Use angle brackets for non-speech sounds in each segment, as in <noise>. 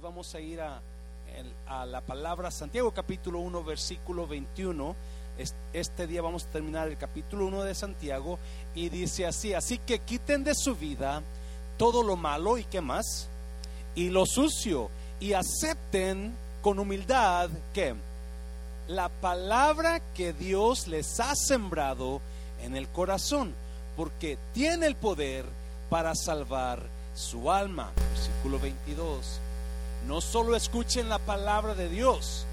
vamos a ir a, a la palabra Santiago capítulo 1 versículo 21. Este día vamos a terminar el capítulo 1 de Santiago y dice así, así que quiten de su vida todo lo malo y qué más, y lo sucio, y acepten con humildad que la palabra que Dios les ha sembrado en el corazón, porque tiene el poder para salvar su alma. Versículo 22. No solo escuchen la palabra de Dios,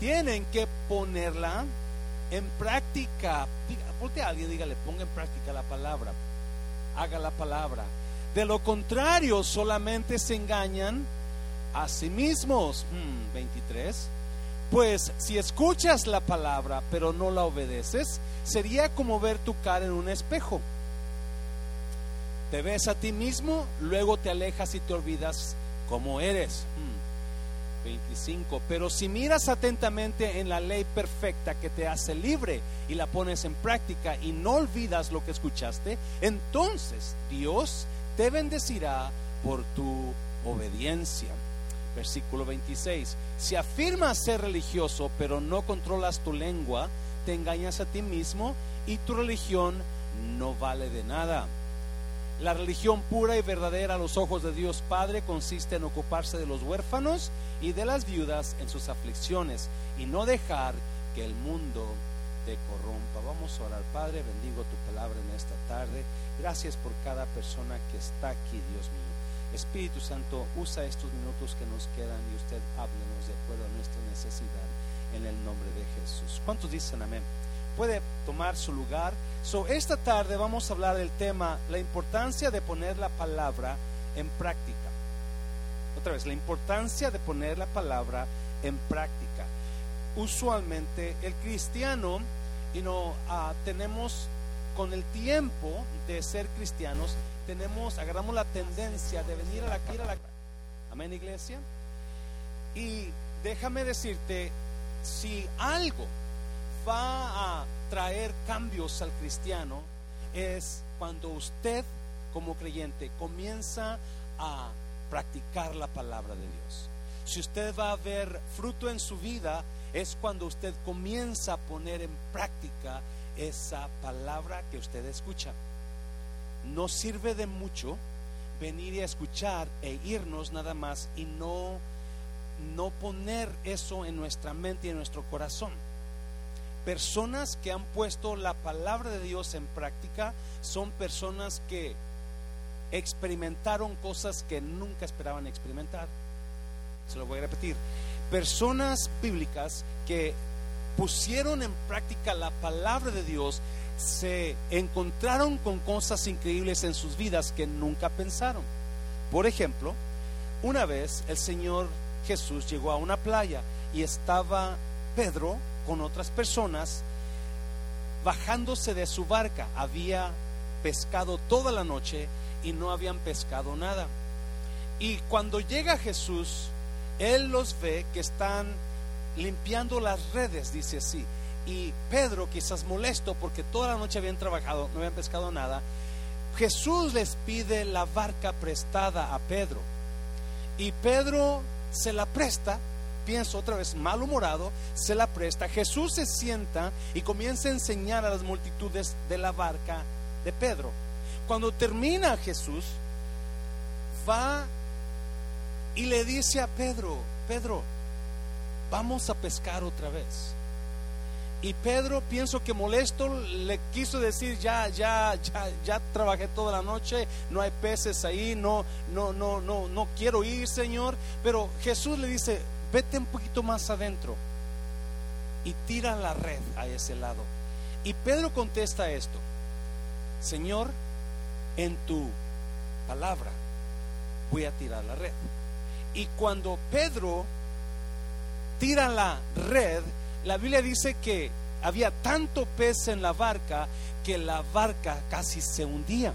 tienen que ponerla en práctica. Diga, a alguien, dígale, ponga en práctica la palabra. Haga la palabra. De lo contrario, solamente se engañan a sí mismos. 23. Hmm, pues si escuchas la palabra pero no la obedeces, sería como ver tu cara en un espejo. Te ves a ti mismo, luego te alejas y te olvidas cómo eres. 25. Hmm. Pero si miras atentamente en la ley perfecta que te hace libre y la pones en práctica y no olvidas lo que escuchaste, entonces Dios te bendecirá por tu obediencia. Versículo 26. Si afirmas ser religioso pero no controlas tu lengua, te engañas a ti mismo y tu religión no vale de nada. La religión pura y verdadera a los ojos de Dios Padre consiste en ocuparse de los huérfanos y de las viudas en sus aflicciones y no dejar que el mundo te corrompa. Vamos a orar, Padre, bendigo tu palabra en esta tarde. Gracias por cada persona que está aquí, Dios mío. Espíritu Santo, usa estos minutos que nos quedan y usted háblenos de acuerdo a nuestra necesidad en el nombre de Jesús. ¿Cuántos dicen amén? Puede tomar su lugar. So, esta tarde vamos a hablar del tema, la importancia de poner la palabra en práctica. Otra vez, la importancia de poner la palabra en práctica. Usualmente el cristiano, y no ah, tenemos con el tiempo de ser cristianos, tenemos, agarramos la tendencia de venir a la, ir amén iglesia. Y déjame decirte, si algo va a traer cambios al cristiano, es cuando usted como creyente comienza a practicar la palabra de Dios. Si usted va a ver fruto en su vida, es cuando usted comienza a poner en práctica esa palabra que usted escucha no sirve de mucho venir y escuchar e irnos nada más y no, no poner eso en nuestra mente y en nuestro corazón. Personas que han puesto la palabra de Dios en práctica son personas que experimentaron cosas que nunca esperaban experimentar. Se lo voy a repetir. Personas bíblicas que pusieron en práctica la palabra de Dios se encontraron con cosas increíbles en sus vidas que nunca pensaron. Por ejemplo, una vez el Señor Jesús llegó a una playa y estaba Pedro con otras personas bajándose de su barca. Había pescado toda la noche y no habían pescado nada. Y cuando llega Jesús, Él los ve que están limpiando las redes, dice así. Y Pedro, quizás molesto porque toda la noche habían trabajado, no habían pescado nada, Jesús les pide la barca prestada a Pedro. Y Pedro se la presta, pienso otra vez malhumorado, se la presta. Jesús se sienta y comienza a enseñar a las multitudes de la barca de Pedro. Cuando termina Jesús, va y le dice a Pedro, Pedro, vamos a pescar otra vez. Y Pedro, pienso que molesto, le quiso decir, ya, ya, ya, ya trabajé toda la noche, no hay peces ahí, no, no, no, no, no quiero ir, Señor. Pero Jesús le dice, vete un poquito más adentro y tira la red a ese lado. Y Pedro contesta esto, Señor, en tu palabra voy a tirar la red. Y cuando Pedro tira la red, la Biblia dice que había tanto pez en la barca que la barca casi se hundía.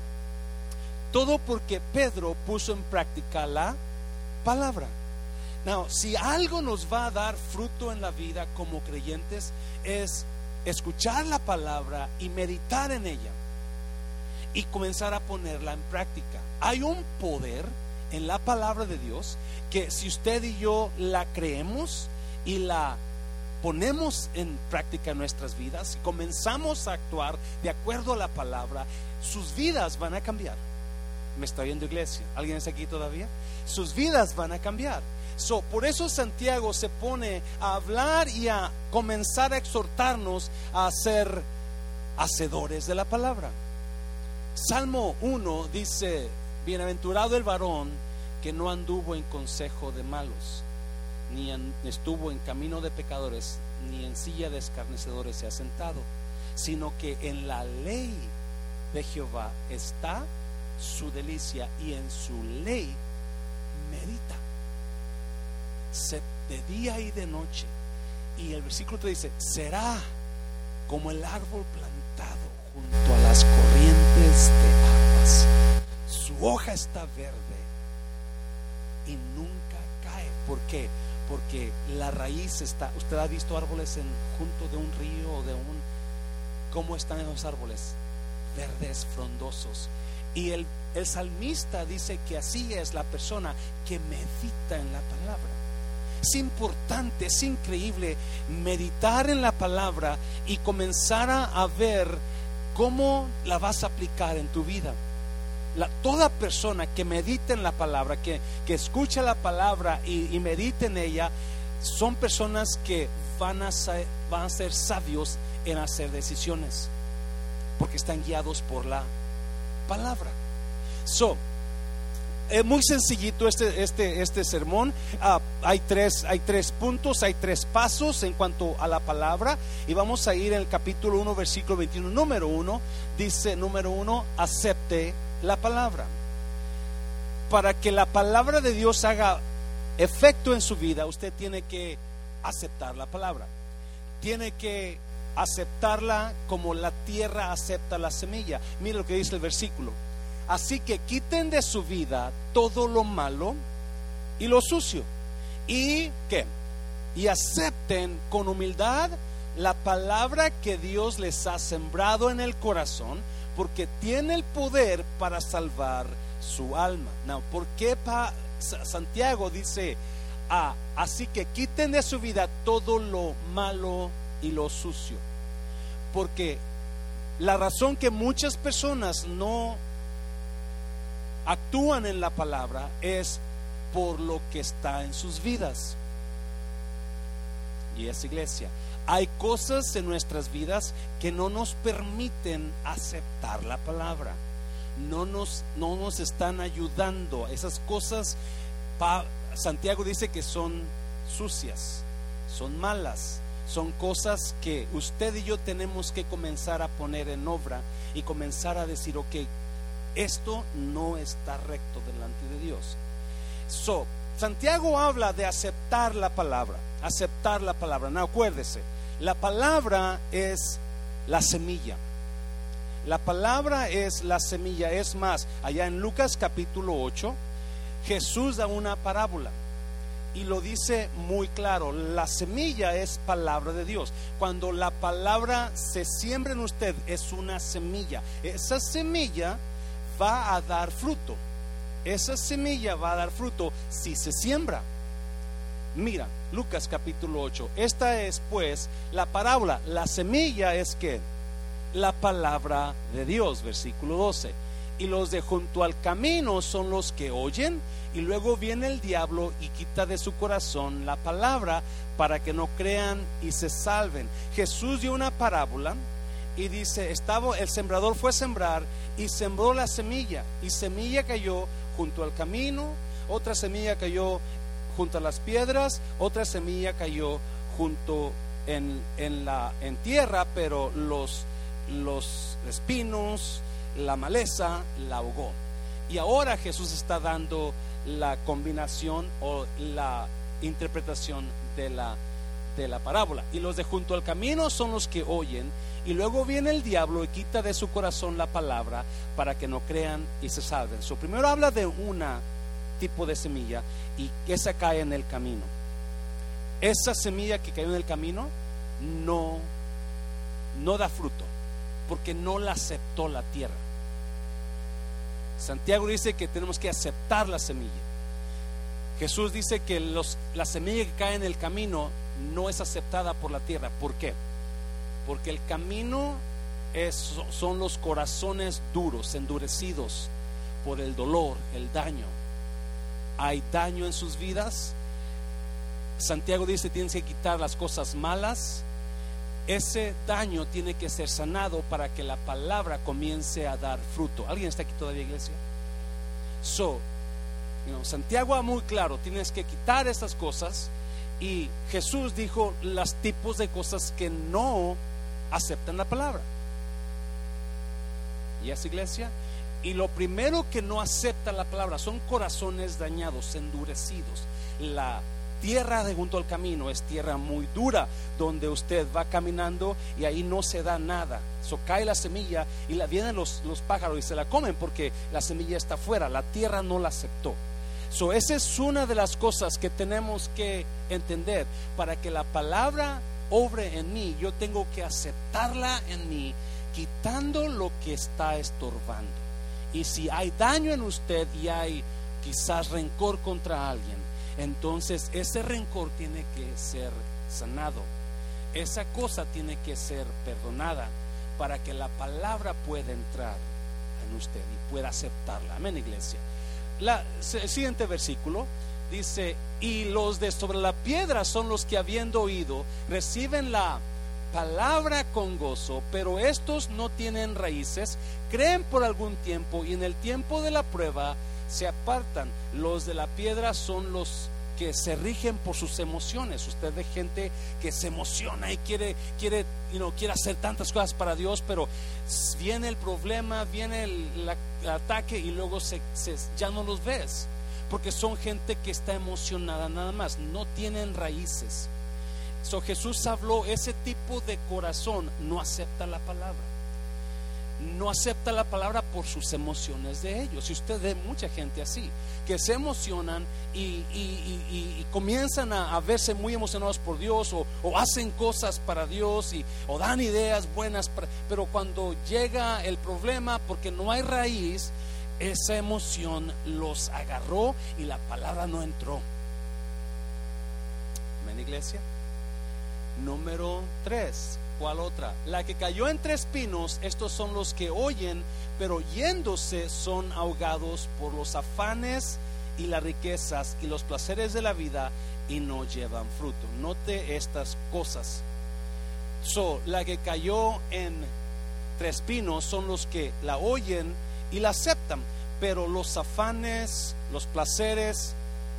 Todo porque Pedro puso en práctica la palabra. Now, si algo nos va a dar fruto en la vida como creyentes es escuchar la palabra y meditar en ella y comenzar a ponerla en práctica. Hay un poder en la palabra de Dios que si usted y yo la creemos y la ponemos en práctica en nuestras vidas y comenzamos a actuar de acuerdo a la palabra, sus vidas van a cambiar. ¿Me está viendo iglesia? ¿Alguien está aquí todavía? Sus vidas van a cambiar. So, por eso Santiago se pone a hablar y a comenzar a exhortarnos a ser hacedores de la palabra. Salmo 1 dice, bienaventurado el varón que no anduvo en consejo de malos, ni estuvo en camino de pecadores, ni en silla de escarnecedores se ha sentado, sino que en la ley de Jehová está su delicia y en su ley medita de día y de noche. Y el versículo te dice, será como el árbol plantado junto a las corrientes aguas. Su hoja está verde y nunca cae. ¿Por qué? Porque la raíz está, usted ha visto árboles en, junto de un río o de un... ¿Cómo están esos árboles? Verdes, frondosos. Y el, el salmista dice que así es la persona que medita en la palabra. Es importante, es increíble meditar en la palabra y comenzar a, ver cómo la vas a aplicar en tu vida. toda persona que medite en la palabra, que, que escucha la palabra y, y, medite en ella, son personas que van a, ser, van a ser sabios en hacer decisiones, porque están guiados por la palabra. So, es muy sencillito este, este, este sermón. Ah, hay, tres, hay tres puntos, hay tres pasos en cuanto a la palabra. Y vamos a ir en el capítulo 1, versículo 21. Número 1, dice, número 1, acepte la palabra. Para que la palabra de Dios haga efecto en su vida, usted tiene que aceptar la palabra. Tiene que aceptarla como la tierra acepta la semilla. Mire lo que dice el versículo Así que quiten de su vida todo lo malo y lo sucio. ¿Y qué? Y acepten con humildad la palabra que Dios les ha sembrado en el corazón, porque tiene el poder para salvar su alma. No, ¿por qué Santiago dice, ah, así que quiten de su vida todo lo malo y lo sucio? Porque la razón que muchas personas no actúan en la palabra es por lo que está en sus vidas. Y es iglesia. Hay cosas en nuestras vidas que no nos permiten aceptar la palabra. No nos, no nos están ayudando. Esas cosas, Santiago dice que son sucias, son malas, son cosas que usted y yo tenemos que comenzar a poner en obra y comenzar a decir, ok, esto no está recto delante de Dios. So, Santiago habla de aceptar la palabra, aceptar la palabra. No, acuérdese, la palabra es la semilla. La palabra es la semilla. Es más, allá en Lucas capítulo 8, Jesús da una parábola y lo dice muy claro. La semilla es palabra de Dios. Cuando la palabra se siembra en usted, es una semilla. Esa semilla va a dar fruto. Esa semilla va a dar fruto si se siembra. Mira, Lucas capítulo 8. Esta es pues la parábola. La semilla es que la palabra de Dios, versículo 12. Y los de junto al camino son los que oyen y luego viene el diablo y quita de su corazón la palabra para que no crean y se salven. Jesús dio una parábola y dice, el sembrador fue a sembrar y sembró la semilla y semilla cayó junto al camino, otra semilla cayó junto a las piedras, otra semilla cayó junto en, en la en tierra, pero los, los espinos, la maleza la ahogó. Y ahora Jesús está dando la combinación o la interpretación de la, de la parábola. Y los de junto al camino son los que oyen y luego viene el diablo y quita de su corazón la palabra para que no crean y se salven. So, primero habla de una tipo de semilla y que esa cae en el camino. Esa semilla que cayó en el camino no, no da fruto porque no la aceptó la tierra. Santiago dice que tenemos que aceptar la semilla. Jesús dice que la semilla que cae en el camino no es aceptada por la tierra. ¿Por qué? Porque el camino son los corazones duros, endurecidos por el dolor, el daño. Hay daño en sus vidas. Santiago dice, tienes que quitar las cosas malas. Ese daño tiene que ser sanado para que la palabra comience a dar fruto. ¿Alguien está aquí todavía, iglesia? So, Santiago va muy claro, tienes que quitar estas cosas. Y Jesús dijo los tipos de cosas que no aceptan la palabra. ¿Y esa iglesia? Y lo primero que no acepta la palabra son corazones dañados, endurecidos. La tierra de junto al camino es tierra muy dura, donde usted va caminando y ahí no se da nada. So, cae la semilla y vienen los, los pájaros y se la comen porque la semilla está fuera, la tierra no la aceptó. So, esa es una de las cosas que tenemos que entender. Para que la palabra obre en mí, yo tengo que aceptarla en mí, quitando lo que está estorbando. Y si hay daño en usted y hay quizás rencor contra alguien, entonces ese rencor tiene que ser sanado. Esa cosa tiene que ser perdonada para que la palabra pueda entrar en usted y pueda aceptarla. Amén, iglesia. El siguiente versículo dice, y los de sobre la piedra son los que habiendo oído reciben la palabra con gozo, pero estos no tienen raíces, creen por algún tiempo y en el tiempo de la prueba se apartan. Los de la piedra son los que se rigen por sus emociones. Usted ve gente que se emociona y quiere, quiere, quiere hacer tantas cosas para Dios, pero viene el problema, viene el, ataque y luego se, ya no los ves. Porque son gente que está emocionada nada más, no tienen raíces. So Jesús habló, ese tipo de corazón no acepta la palabra no acepta la palabra por sus emociones de ellos. Y usted ve mucha gente así, que se emocionan y, comienzan a, verse muy emocionados por Dios o, hacen cosas para Dios y, o dan ideas buenas, pero cuando llega el problema, porque no hay raíz, esa emoción los agarró y la palabra no entró. ¿Ven, iglesia? Número tres ¿Cuál otra? La que cayó entre espinos, estos son los que oyen, pero yéndose son ahogados por los afanes y las riquezas y los placeres de la vida y no llevan fruto. Note estas cosas. So, la que cayó entre espinos son los que la oyen y la aceptan, pero los afanes, los placeres,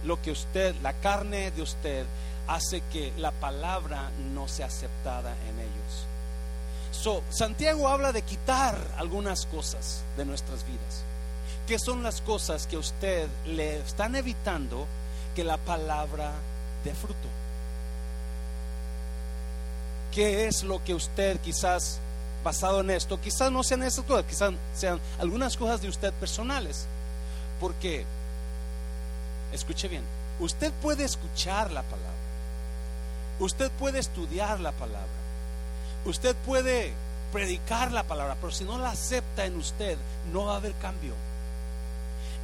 lo que usted, la carne de usted, hace que la palabra no sea aceptada en ellos. So, Santiago habla de quitar algunas cosas de nuestras vidas. ¿Qué son las cosas que usted le están evitando que la palabra dé fruto? ¿Qué es lo que usted quizás basado en esto, quizás no sean esas cosas, quizás sean algunas cosas de usted personales? Porque, escuche bien, usted puede escuchar la palabra Usted puede estudiar la palabra. Usted puede predicar la palabra, pero si no la acepta en usted, no va a haber cambio.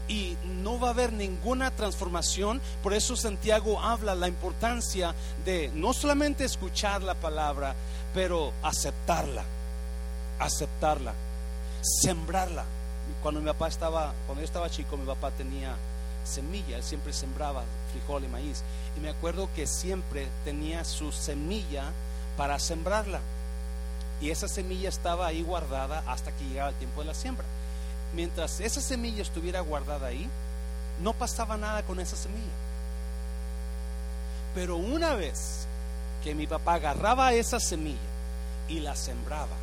Y no va a haber ninguna transformación. Por eso Santiago habla la importancia de no solamente escuchar la palabra, pero aceptarla. Aceptarla. Sembrarla. Cuando mi papá estaba, cuando yo estaba chico, mi papá tenía semilla, él siempre sembraba frijol y maíz. Y me acuerdo que siempre tenía su semilla para sembrarla. Y esa semilla estaba ahí guardada hasta que llegaba el tiempo de la siembra. Mientras esa semilla estuviera guardada ahí, no pasaba nada con esa semilla. Pero una vez que mi papá agarraba esa semilla y la sembraba,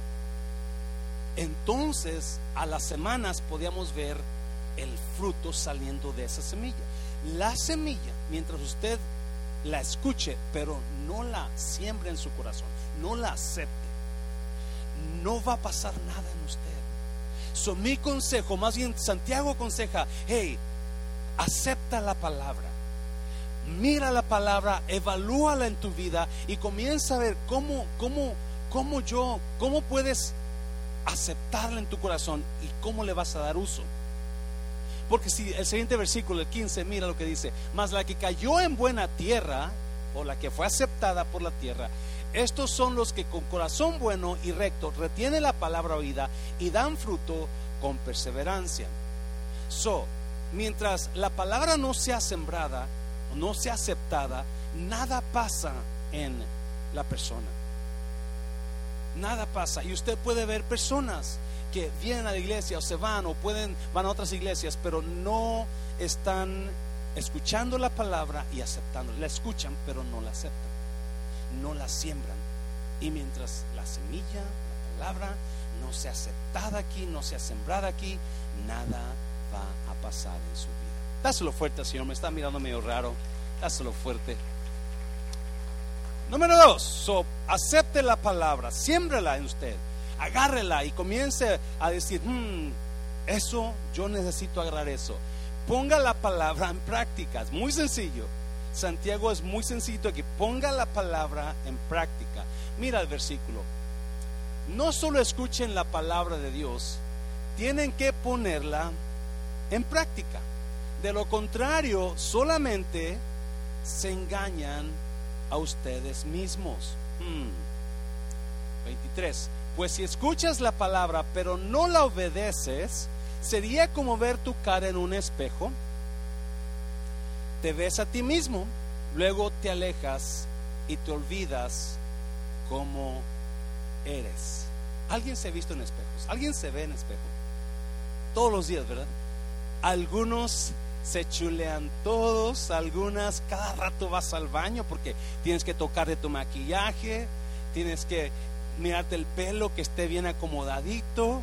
entonces a las semanas podíamos ver el fruto saliendo de esa semilla. La semilla, mientras usted la escuche, pero no la siembre en su corazón, no la acepte, no va a pasar nada en usted. So, mi consejo, más bien Santiago aconseja, hey, acepta la palabra, mira la palabra, evalúala en tu vida y comienza a ver cómo, cómo, cómo yo, cómo puedes aceptarla en tu corazón y cómo le vas a dar uso. Porque si el siguiente versículo, el 15, mira lo que dice, mas la que cayó en buena tierra, o la que fue aceptada por la tierra, estos son los que con corazón bueno y recto retienen la palabra oída y dan fruto con perseverancia. So, mientras la palabra no sea sembrada, no sea aceptada, nada pasa en la persona. Nada pasa. Y usted puede ver personas que vienen a la iglesia o se van o pueden van a otras iglesias, pero no están escuchando la palabra y aceptando. La escuchan, pero no la aceptan. No la siembran. Y mientras la semilla, la palabra, no sea aceptada aquí, no sea sembrada aquí, nada va a pasar en su vida. Dáselo fuerte, Señor. Me está mirando medio raro. Dáselo fuerte. Número dos, acepte la palabra, siémbrela en usted, agárrela y comience a decir, hmm, eso, yo necesito agarrar eso. Ponga la palabra en práctica, es muy sencillo. Santiago es muy sencillo aquí, ponga la palabra en práctica. Mira el versículo. No solo escuchen la palabra de Dios, tienen que ponerla en práctica. De lo contrario, solamente se engañan a ustedes mismos. 23. Hmm. Pues si escuchas la palabra pero no la obedeces, sería como ver tu cara en un espejo. Te ves a ti mismo, luego te alejas y te olvidas cómo eres. ¿Alguien se ha visto en espejos? ¿Alguien se ve en espejo? Todos los días, ¿verdad? Algunos se chulean todos, algunas cada rato vas al baño porque tienes que tocarte tu maquillaje, tienes que mirarte el pelo que esté bien acomodadito.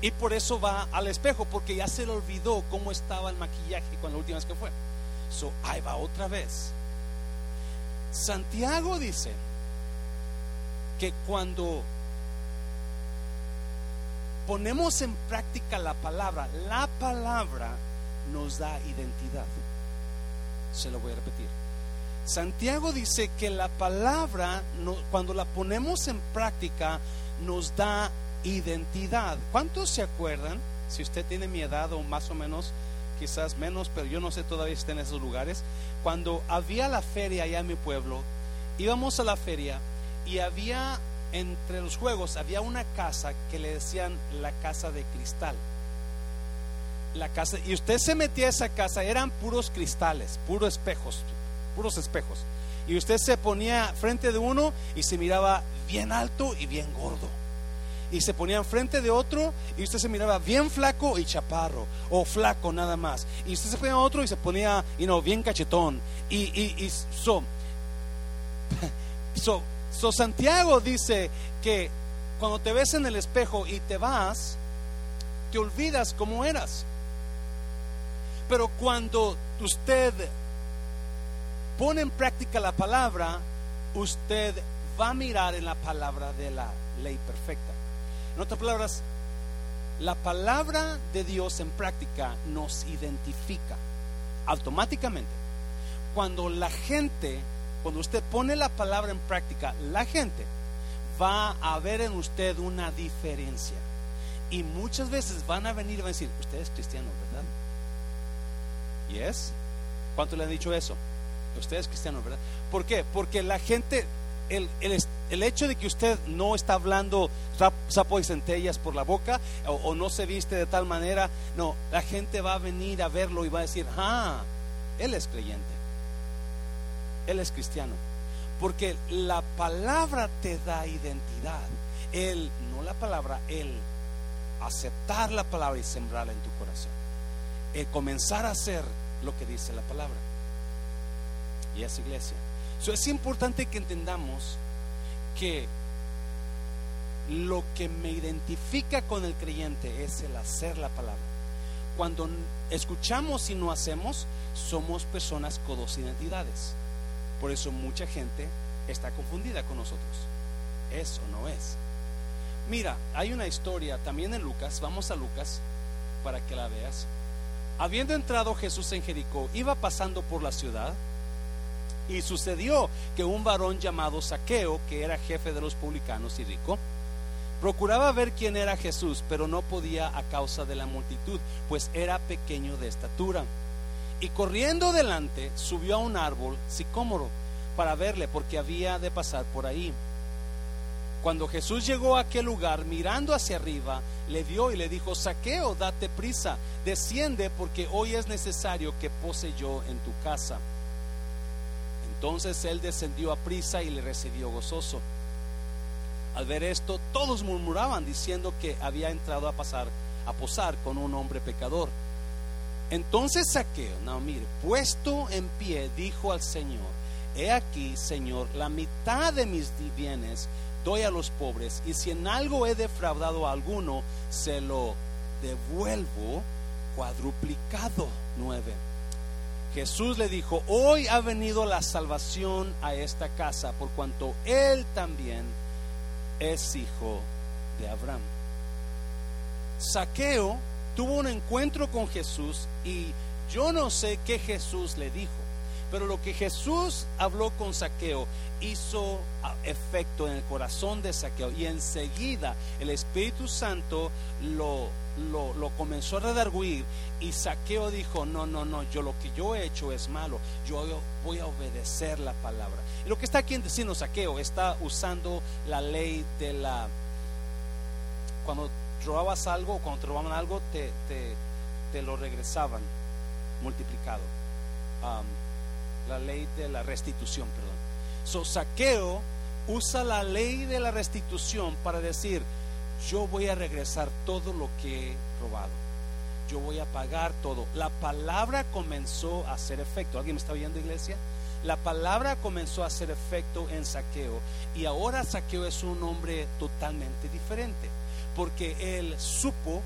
Y por eso va al espejo, porque ya se le olvidó cómo estaba el maquillaje cuando la última vez que fue. So, ahí va otra vez. Santiago dice que cuando ponemos en práctica la palabra, la palabra nos da identidad. Se lo voy a repetir. Santiago dice que la palabra, cuando la ponemos en práctica, nos da identidad. ¿Cuántos se acuerdan? Si usted tiene mi edad o más o menos, quizás menos, pero yo no sé todavía si está en esos lugares. Cuando había la feria allá en mi pueblo, íbamos a la feria y había entre los juegos había una casa que le decían la casa de cristal. La casa, y usted se metía a esa casa, eran puros cristales, puros espejos, puros espejos. Y usted se ponía frente de uno y se miraba bien alto y bien gordo. Y se ponía frente de otro y usted se miraba bien flaco y chaparro, o flaco nada más. Y usted se ponía a otro y se ponía, you know, bien cachetón. Y, y, y so, <laughs> so So Santiago dice que cuando te ves en el espejo y te vas, te olvidas cómo eras. Pero cuando usted pone en práctica la palabra, usted va a mirar en la palabra de la ley perfecta. En otras palabras, la palabra de Dios en práctica nos identifica automáticamente. Cuando la gente cuando usted pone la palabra en práctica, la gente va a ver en usted una diferencia. Y muchas veces van a venir y van a decir, usted es cristiano, ¿verdad? ¿Y es? ¿Cuánto le han dicho eso? Usted es cristiano, ¿verdad? ¿Por qué? Porque la gente, el, el, hecho de que usted no está hablando sapo y centellas por la boca o, no se viste de tal manera, no, la gente va a venir a verlo y va a decir, ah, él es creyente. Él es cristiano. Porque la palabra te da identidad. Él, no la palabra, Él, aceptar la palabra y sembrarla en tu corazón. El comenzar a hacer lo que dice la palabra. Y es iglesia. es importante que entendamos que lo que me identifica con el creyente es el hacer la palabra. Cuando escuchamos y no hacemos, somos personas con dos identidades. Por eso mucha gente está confundida con nosotros. Eso no es. Mira, hay una historia también en Lucas, vamos a Lucas para que la veas. Habiendo entrado Jesús en Jericó, iba pasando por la ciudad y sucedió que un varón llamado Saqueo, que era jefe de los publicanos y rico, Procuraba ver quién era Jesús, pero no podía a causa de la multitud, pues era pequeño de estatura. Y corriendo delante, subió a un árbol sicómoro para verle, porque había de pasar por ahí. Cuando Jesús llegó a aquel lugar, mirando hacia arriba, le vio y le dijo, Saqueo, date prisa, desciende porque hoy es necesario que pose yo en tu casa. Entonces él descendió a prisa y le recibió gozoso. Al ver esto, todos murmuraban diciendo que había entrado a pasar a posar con un hombre pecador. Entonces Saqueo, no mire, puesto en pie, dijo al Señor: He aquí, Señor, la mitad de mis bienes doy a los pobres, y si en algo he defraudado a alguno, se lo devuelvo cuadruplicado. Nueve. Jesús le dijo, hoy ha venido la salvación a esta casa, por cuanto él también es hijo de Abraham. Saqueo tuvo un encuentro con Jesús y yo no sé qué Jesús le dijo. Pero lo que Jesús habló con Saqueo hizo ah, efecto en el corazón de Saqueo y enseguida el Espíritu Santo lo, lo, comenzó a redarguir y Saqueo dijo, no, no, no, yo lo que yo he hecho es malo, yo voy a obedecer la palabra. Y lo que está aquí en diciendo Saqueo está usando la ley de la... Cuando robabas algo, cuando te robaban algo, te, te, lo regresaban multiplicado la ley de la restitución, perdón. So, saqueo usa la ley de la restitución para decir, yo voy a regresar todo lo que he robado. Yo voy a pagar todo. La palabra comenzó a hacer efecto. ¿Alguien me está oyendo, iglesia? La palabra comenzó a hacer efecto en saqueo. Y ahora saqueo es un hombre totalmente diferente. Porque él supo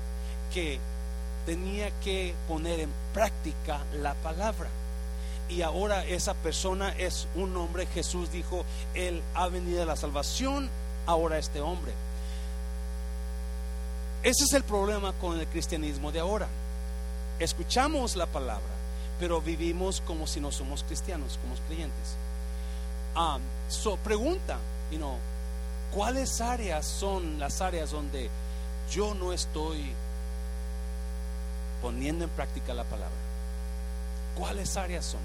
que tenía que poner en práctica la palabra y ahora esa persona es un hombre. Jesús dijo, Él ha venido a la salvación, ahora este hombre. Ese es el problema con el cristianismo de ahora. Escuchamos la palabra, pero vivimos como si no somos cristianos, como creyentes. Ah, pregunta, you know, ¿cuáles áreas son las áreas donde yo no estoy poniendo en práctica la palabra? ¿Cuáles áreas son?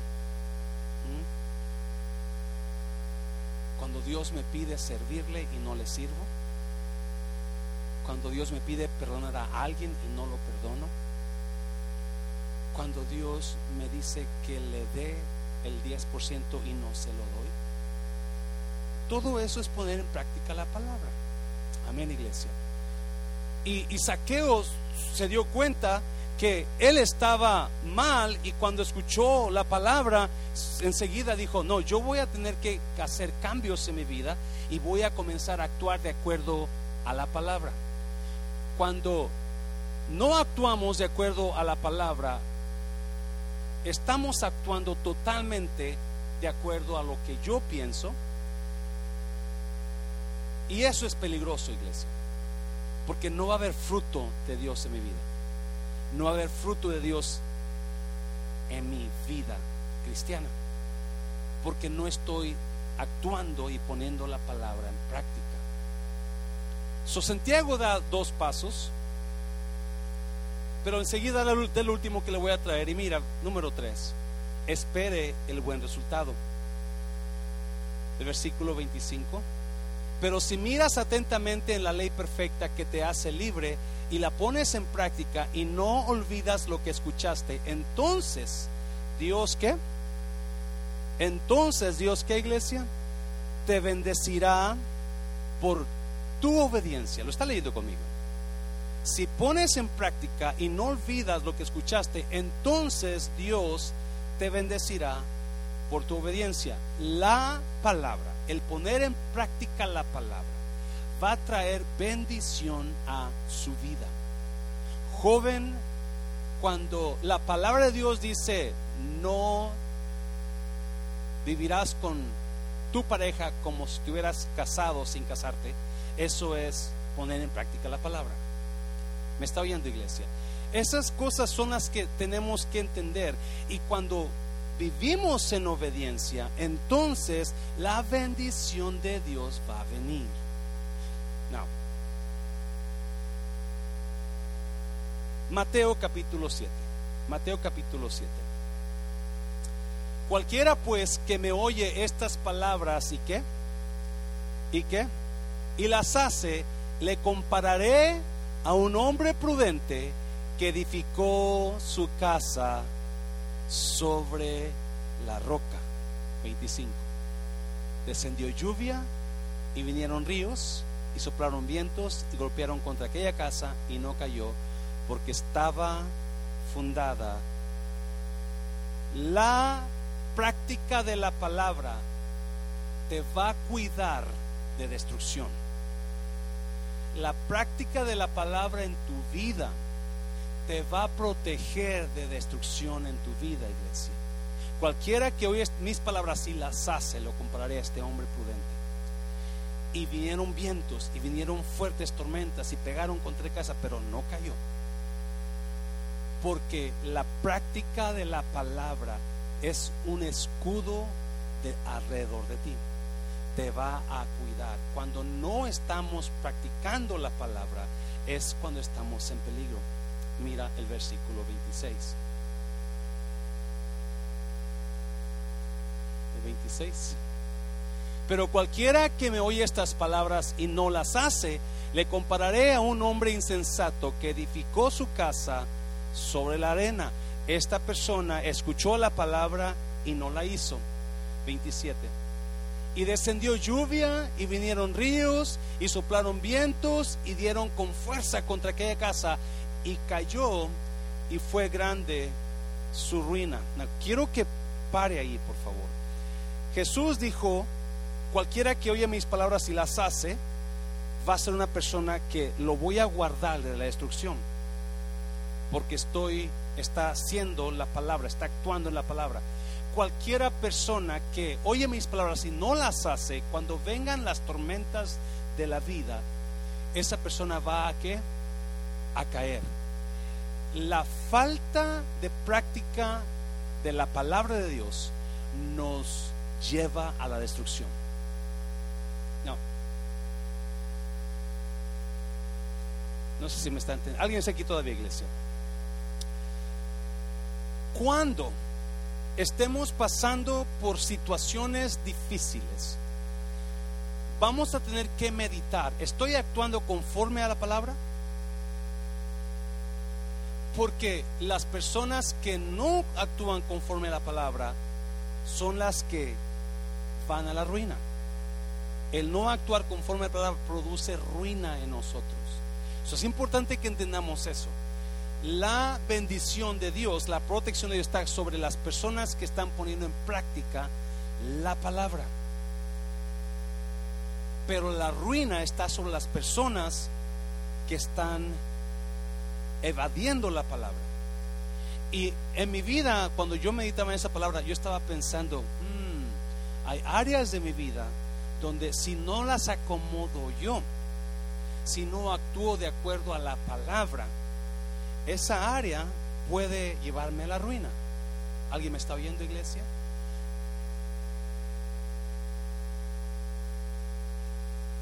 Cuando Dios me pide servirle y no le sirvo. Cuando Dios me pide perdonar a alguien y no lo perdono. Cuando Dios me dice que le dé el 10% y no se lo doy. Todo eso es poner en práctica la palabra. Amén, iglesia. Y, Saqueo se dio cuenta que él estaba mal y cuando escuchó la palabra, enseguida dijo, no, yo voy a tener que hacer cambios en mi vida y voy a comenzar a actuar de acuerdo a la palabra. Cuando no actuamos de acuerdo a la palabra, estamos actuando totalmente de acuerdo a lo que yo pienso. Y eso es peligroso, iglesia, porque no va a haber fruto de Dios en mi vida no va a haber fruto de Dios en mi vida cristiana, porque no estoy actuando y poniendo la palabra en práctica. So Santiago da dos pasos, pero enseguida del último que le voy a traer. Y mira, número tres, espere el buen resultado. El versículo 25. Pero si miras atentamente en la ley perfecta que te hace libre, y la pones en práctica y no olvidas lo que escuchaste, entonces Dios qué? Entonces Dios qué iglesia? Te bendecirá por tu obediencia. Lo está leyendo conmigo. Si pones en práctica y no olvidas lo que escuchaste, entonces Dios te bendecirá por tu obediencia. La palabra, el poner en práctica la palabra va a traer bendición a su vida. Joven, cuando la palabra de Dios dice, no vivirás con tu pareja como si estuvieras casado sin casarte, eso es poner en práctica la palabra. ¿Me está oyendo iglesia? Esas cosas son las que tenemos que entender y cuando vivimos en obediencia, entonces la bendición de Dios va a venir. Mateo capítulo 7. Mateo capítulo 7. Cualquiera pues que me oye estas palabras y que, y que, y las hace, le compararé a un hombre prudente que edificó su casa sobre la roca. 25. Descendió lluvia y vinieron ríos y soplaron vientos y golpearon contra aquella casa y no cayó porque estaba fundada. La práctica de la palabra te va a cuidar de destrucción. La práctica de la palabra en tu vida te va a proteger de destrucción en tu vida, iglesia. Cualquiera que oye mis palabras y las hace, lo compararé a este hombre prudente. Y vinieron vientos y vinieron fuertes tormentas y pegaron contra casa, pero no cayó. Porque la práctica de la palabra es un escudo de alrededor de ti. Te va a cuidar. Cuando no estamos practicando la palabra, es cuando estamos en peligro. Mira el versículo 26. 26. Pero cualquiera que me oye estas palabras y no las hace, le compararé a un hombre insensato que edificó su casa sobre la arena. Esta persona escuchó la palabra y no la hizo. 27. Y descendió lluvia y vinieron ríos y soplaron vientos y dieron con fuerza contra aquella casa y cayó y fue grande su ruina. quiero que pare ahí, por favor. Jesús dijo, cualquiera que oye mis palabras y las hace, va a ser una persona que lo voy a guardar de la destrucción. Porque estoy, está haciendo la palabra, está actuando en la palabra. Cualquiera persona que oye mis palabras y no las hace, cuando vengan las tormentas de la vida, esa persona va a qué? A caer. La falta de práctica de la palabra de Dios nos lleva a la destrucción. No. No sé si me está entendiendo. ¿Alguien está aquí todavía, iglesia? Cuando estemos pasando por situaciones difíciles, vamos a tener que meditar. ¿Estoy actuando conforme a la palabra? Porque las personas que no actúan conforme a la palabra son las que van a la ruina. El no actuar conforme a la palabra produce ruina en nosotros. Eso es importante que entendamos eso. La bendición de Dios, la protección de Dios está sobre las personas que están poniendo en práctica la palabra. Pero la ruina está sobre las personas que están evadiendo la palabra. Y en mi vida, cuando yo meditaba en esa palabra, yo estaba pensando, hay áreas de mi vida donde si no las acomodo yo, si no actúo de acuerdo a la palabra, esa área puede llevarme a la ruina. ¿Alguien me está oyendo, iglesia?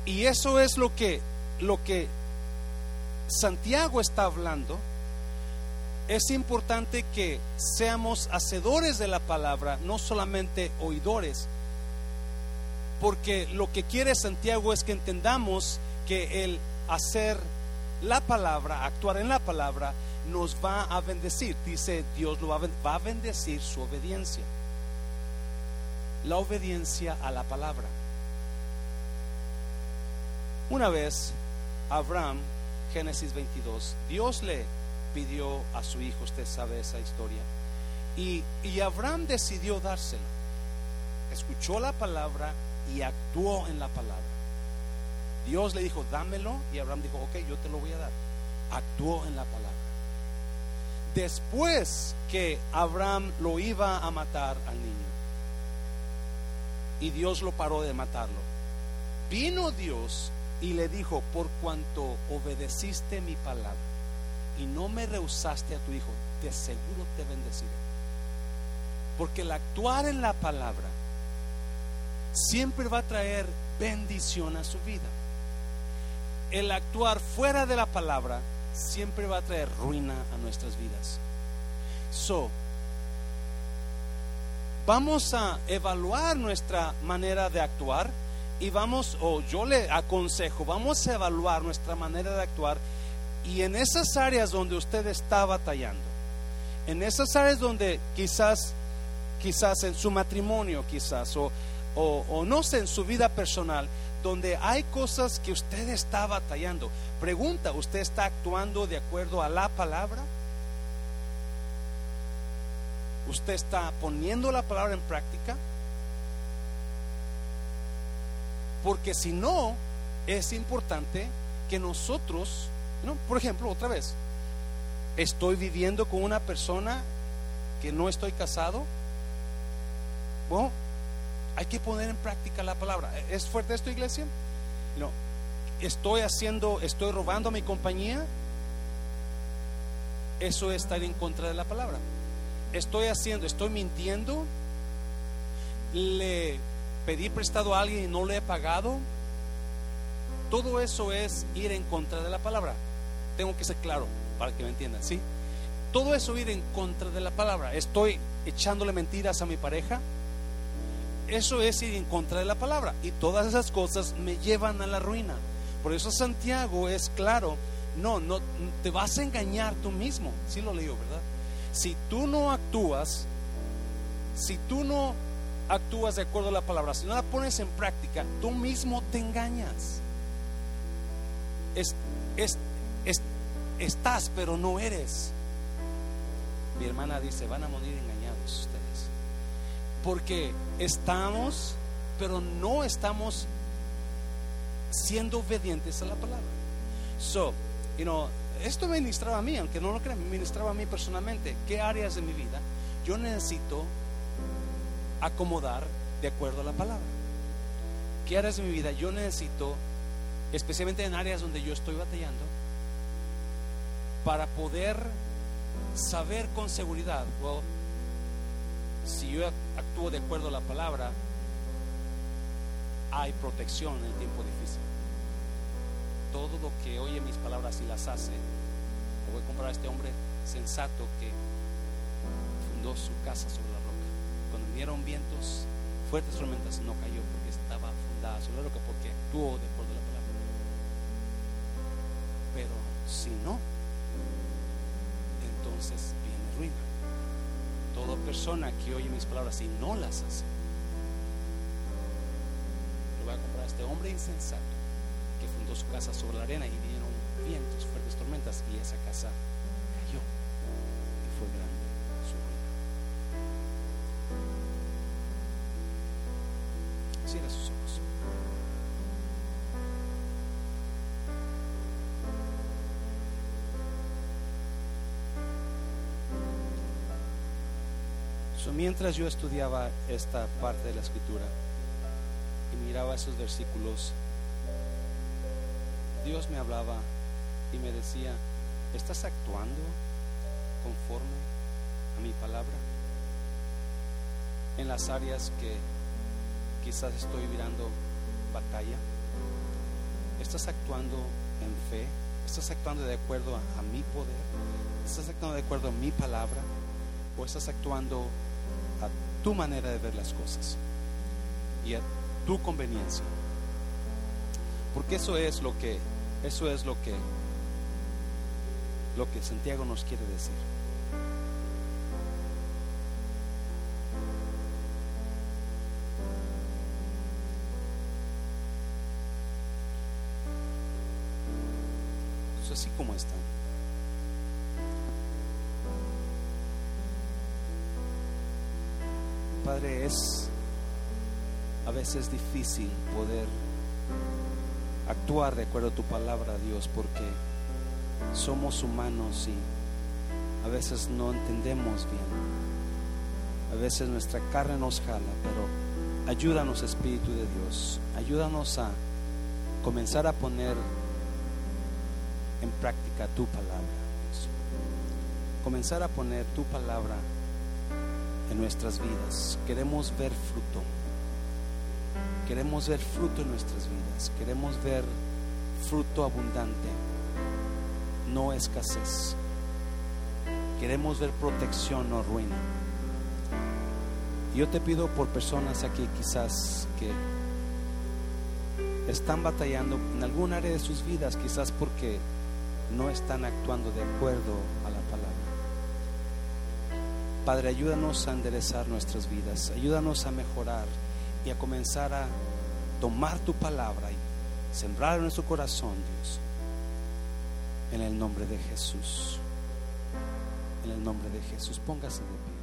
Y eso es lo que lo que Santiago está hablando. Es importante que seamos hacedores de la palabra, no solamente oidores. Porque lo que quiere Santiago es que entendamos que el hacer la palabra, actuar en la palabra, nos va a bendecir. Dice Dios lo va a bendecir su obediencia. La obediencia a la palabra. Una vez, Abraham, Génesis 22, Dios le pidió a su hijo, usted sabe esa historia, y, y Abraham decidió dárselo. Escuchó la palabra y actuó en la palabra. Dios le dijo, dámelo, y Abraham dijo, ok, yo te lo voy a dar. Actuó en la palabra. Después que Abraham lo iba a matar al niño, y Dios lo paró de matarlo, vino Dios y le dijo, por cuanto obedeciste mi palabra y no me rehusaste a tu hijo, de seguro te bendeciré. Porque el actuar en la palabra siempre va a traer bendición a su vida. El actuar fuera de la palabra siempre va a traer ruina a nuestras vidas. So, vamos a evaluar nuestra manera de actuar y vamos, o yo le aconsejo, vamos a evaluar nuestra manera de actuar y en esas áreas donde usted está batallando, en esas áreas donde quizás, quizás en su matrimonio, quizás, o, o, no sé, en su vida personal, donde hay cosas que usted está batallando. Pregunta, ¿usted está actuando de acuerdo a la palabra? ¿Usted está poniendo la palabra en práctica? Porque si no, es importante que nosotros, ¿no? por ejemplo, otra vez, estoy viviendo con una persona que no estoy casado. Bueno, hay que poner en práctica la palabra. ¿Es fuerte esto, iglesia? No. Estoy haciendo, estoy robando a mi compañía. Eso es estar en contra de la palabra estoy haciendo? ¿Estoy mintiendo? ¿Le pedí prestado a alguien y no le he pagado? Todo eso es ir en contra de la palabra. Tengo que ser claro para que me entiendan, ¿sí? Todo eso ir en contra de la palabra. Estoy echándole mentiras a mi pareja. Eso es ir en contra de la palabra. Y todas esas cosas me llevan a la ruina. Por eso Santiago es claro. No, no te vas a engañar tú mismo. Sí lo leo, ¿verdad? Si tú no actúas, si tú no actúas de acuerdo a la palabra, si no la pones en práctica, tú mismo te engañas. Es, estás, pero no eres. Mi hermana dice, van a morir engañados ustedes. Porque estamos, pero no estamos siendo obedientes a la palabra. So, you know, esto me ministraba a mí, aunque no lo crean, me ministraba a mí personalmente. ¿Qué áreas de mi vida yo necesito acomodar de acuerdo a la palabra? ¿Qué áreas de mi vida yo necesito, especialmente en áreas donde yo estoy batallando, para poder saber con seguridad, si yo actúo de acuerdo a la palabra, hay protección en el tiempo difícil todo lo que oye mis palabras y las hace. Voy a comprar a este hombre sensato que fundó su casa sobre la vinieron vientos, fuertes tormentas, no cayó porque estaba fundada sobre la roca, porque actuó de acuerdo a la palabra. Pero si no, entonces viene ruina. Toda persona que oye mis palabras y no las hace, le voy a comprar a este hombre insensato que fundó su casa sobre la arena y vinieron vientos, fuertes tormentas y esa casa Sus ojos. mientras yo estudiaba esta parte de la escritura y miraba esos versículos, Dios me hablaba y me decía, ¿estás actuando conforme a mi palabra? En las áreas que quizás estoy virando batalla, ¿estás actuando en fe? ¿Estás actuando de acuerdo a, mi poder? ¿Estás actuando de acuerdo a mi palabra? ¿O estás actuando a tu manera de ver las cosas y a tu conveniencia? Porque eso es lo que eso es lo que lo que Santiago nos quiere decir. Como están. Padre, es a veces difícil poder actuar de acuerdo a tu palabra, Dios, porque somos humanos y a veces no entendemos bien. A veces nuestra carne nos jala, pero ayúdanos, Espíritu de Dios. Ayúdanos a comenzar a poner en práctica tu palabra. Comenzar a poner tu palabra en nuestras vidas. Queremos ver fruto. Queremos ver fruto en nuestras vidas. Queremos ver fruto abundante. no escasez. Queremos ver protección, no ruina. Yo te pido por personas aquí quizás que están batallando en algún área de sus vidas, quizás porque no están actuando de acuerdo a la palabra. Padre, ayúdanos a enderezar nuestras vidas, ayúdanos a mejorar y a comenzar a tomar tu palabra y sembrar en nuestro corazón, Dios. En el nombre de Jesús. En el nombre de Jesús. Póngase de pie.